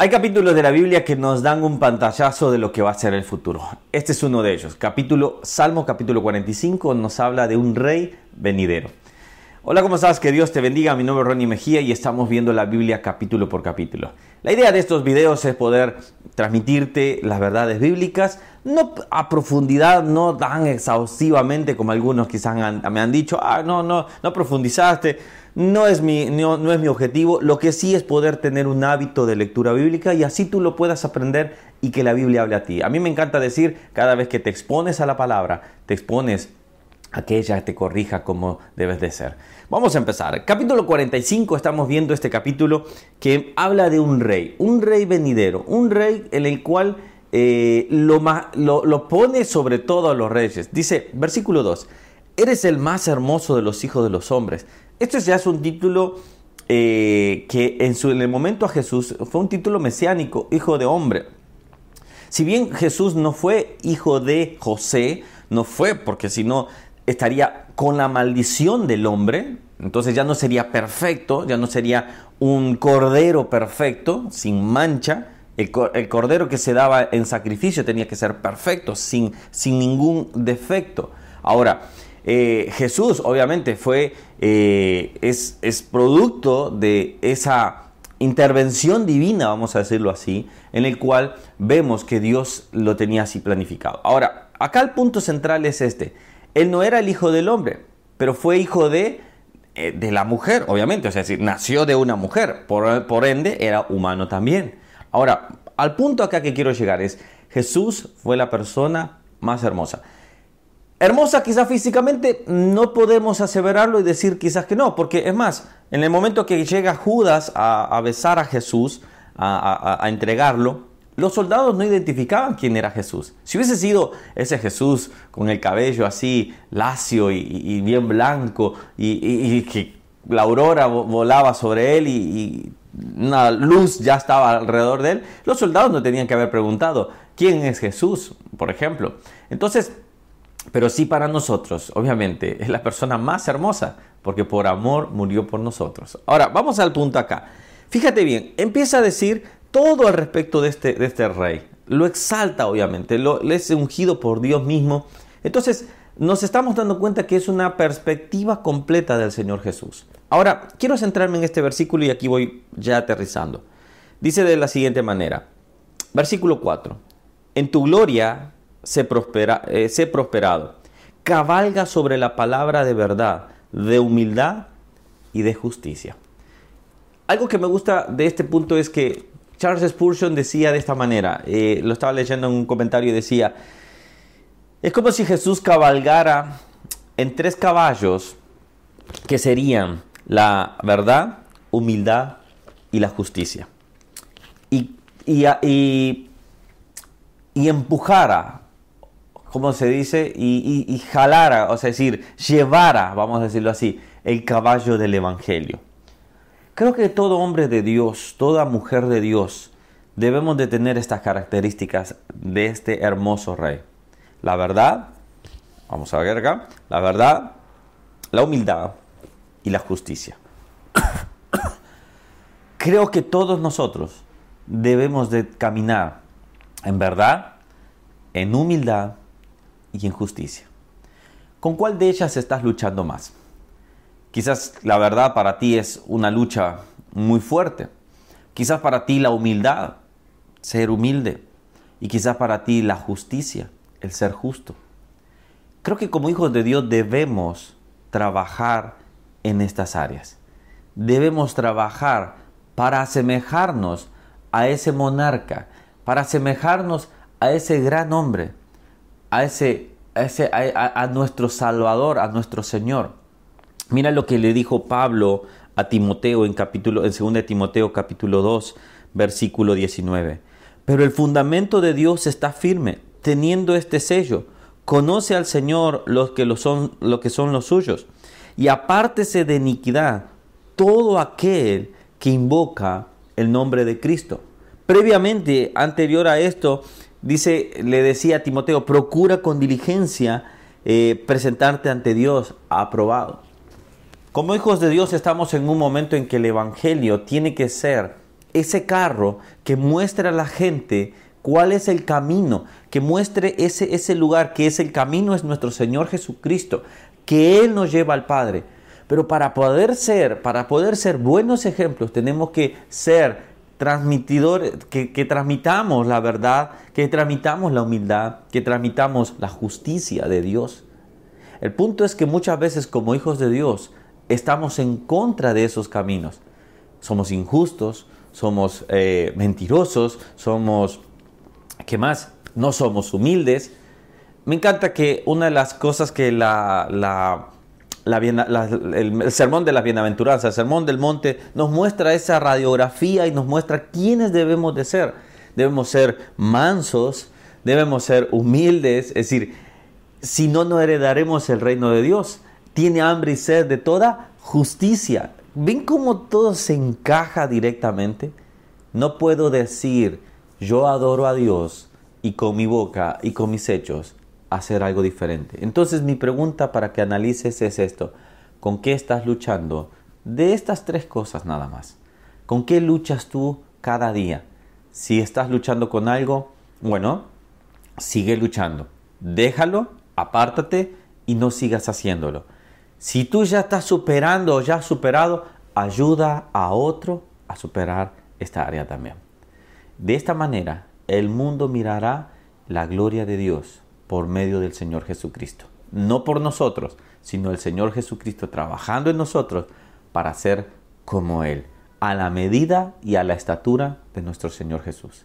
Hay capítulos de la Biblia que nos dan un pantallazo de lo que va a ser el futuro. Este es uno de ellos. Capítulo Salmo capítulo 45 nos habla de un rey venidero. Hola, ¿cómo estás? Que Dios te bendiga. Mi nombre es Ronnie Mejía y estamos viendo la Biblia capítulo por capítulo. La idea de estos videos es poder transmitirte las verdades bíblicas, no a profundidad, no tan exhaustivamente como algunos quizás me han dicho, ah, no, no, no profundizaste no es, mi, no, es mi objetivo, lo que sí es poder tener un hábito de lectura bíblica y así tú lo puedas aprender y que la Biblia hable a ti. A mí me encanta decir, cada vez que te expones a la palabra, te expones a que ella te corrija como debes de ser. Vamos a empezar. Capítulo 45, estamos viendo este capítulo que habla de un rey, un rey venidero, un rey en el cual eh, lo, lo, lo pone sobre todo a los reyes. Dice, versículo 2, eres el más hermoso de los hijos de los hombres esto ya es un título eh, que en, su, en el momento a Jesús fue un título mesiánico, hijo de hombre. Si bien Jesús no fue hijo de José, no fue porque si no estaría con la maldición del hombre, entonces ya no sería perfecto, ya no sería un cordero perfecto, sin mancha. El, cordero que se daba en sacrificio tenía que ser perfecto, sin, sin ningún defecto. Ahora, eh, Jesús obviamente fue, eh, es, es producto de esa intervención divina, vamos a decirlo así, en el cual vemos que Dios lo tenía así planificado. Ahora, acá el punto central es este. Él no era el hijo del hombre, pero fue hijo de, eh, de la mujer, obviamente, o sea, es decir, nació de una mujer, por, por ende era humano también. Ahora, al punto acá que quiero llegar es, Jesús fue la persona más hermosa. Hermosa quizás físicamente, no podemos aseverarlo y decir quizás que no, porque es más, en el momento que llega Judas a, besar a Jesús, a, entregarlo, los soldados no identificaban quién era Jesús. Si hubiese sido ese Jesús con el cabello así lacio y, bien blanco y, que la aurora volaba sobre él y, una luz ya estaba alrededor de él, los soldados no tenían que haber preguntado quién es Jesús, por ejemplo. Entonces, pero sí para nosotros, obviamente, es la persona más hermosa, porque por amor murió por nosotros. Ahora, vamos al punto acá. Fíjate bien, empieza a decir todo al respecto de este, de este rey. Lo exalta, obviamente, lo, es ungido por Dios mismo. Entonces, nos estamos dando cuenta que es una perspectiva completa del Señor Jesús. Ahora, quiero centrarme en este versículo y aquí voy ya aterrizando. Dice de la siguiente manera, versículo 4, en tu gloria sé, prospera, eh, prosperado. Cabalga sobre la palabra de verdad, de humildad y de justicia. Algo que me gusta de este punto es que Charles Spurgeon decía de esta manera, eh, lo estaba leyendo en un comentario y decía, es como si Jesús cabalgara en tres caballos que serían la verdad, humildad y la justicia. Y, y, y, y empujara ¿cómo se dice? Y, jalara, o sea, decir, llevara, vamos a decirlo así, el caballo del Evangelio. Creo que todo hombre de Dios, toda mujer de Dios, debemos de tener estas características de este hermoso rey. La verdad, vamos a ver acá, la verdad, la humildad y la justicia. Creo que todos nosotros debemos de caminar en verdad, en humildad y en justicia. ¿Con cuál de ellas estás luchando más? Quizás la verdad para ti es una lucha muy fuerte. Quizás para ti la humildad, ser humilde. Y quizás para ti la justicia, el ser justo. Creo que como hijos de Dios debemos trabajar en estas áreas. Debemos trabajar para asemejarnos a ese monarca, para asemejarnos a ese gran hombre a, ese, ese, a, nuestro Salvador, a nuestro Señor. Mira lo que le dijo Pablo a Timoteo en, capítulo, en 2 Timoteo capítulo 2, versículo 19. Pero el fundamento de Dios está firme, teniendo este sello. Conoce al Señor los que, lo son, que son los suyos. Y apártese de iniquidad todo aquel que invoca el nombre de Cristo. Previamente, anterior a esto, dice, le decía a Timoteo, procura con diligencia eh, presentarte ante Dios aprobado. Como hijos de Dios estamos en un momento en que el Evangelio tiene que ser ese carro que muestre a la gente cuál es el camino, que muestre ese, ese lugar, que es el camino, es nuestro Señor Jesucristo, que Él nos lleva al Padre. Pero para poder ser, para poder ser buenos ejemplos, tenemos que ser transmitidores, que, que transmitamos la verdad, que transmitamos la humildad, que transmitamos la justicia de Dios. El punto es que muchas veces como hijos de Dios estamos en contra de esos caminos. Somos injustos, somos eh, mentirosos, somos, ¿qué más? No somos humildes. Me encanta que una de las cosas que la el, sermón de las bienaventuranzas, el sermón del monte, nos muestra esa radiografía y nos muestra quiénes debemos de ser. Debemos ser mansos, debemos ser humildes, es decir, si no, no heredaremos el reino de Dios. Tiene hambre y sed de toda justicia. ¿Ven cómo todo se encaja directamente? No puedo decir, yo adoro a Dios y con mi boca y con mis hechos hacer algo diferente. Entonces mi pregunta para que analices es esto. ¿Con qué estás luchando? De estas tres cosas nada más. ¿Con qué luchas tú cada día? Si estás luchando con algo, bueno, sigue luchando. Déjalo, apártate y no sigas haciéndolo. Si tú ya estás superando o ya has superado, ayuda a otro a superar esta área también. De esta manera, el mundo mirará la gloria de Dios por medio del Señor Jesucristo. No por nosotros, sino el Señor Jesucristo trabajando en nosotros para ser como Él, a la medida y a la estatura de nuestro Señor Jesús.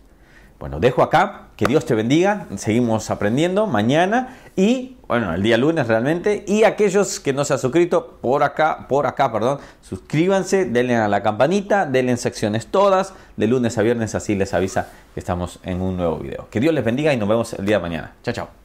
Bueno, dejo acá, que Dios te bendiga, seguimos aprendiendo mañana y, bueno, el día lunes realmente, y aquellos que no se han suscrito, por acá, por acá, perdón, suscríbanse, denle a la campanita, denle en secciones todas, de lunes a viernes, así les avisa que estamos en un nuevo video. Que Dios les bendiga y nos vemos el día de mañana. Chao, chao.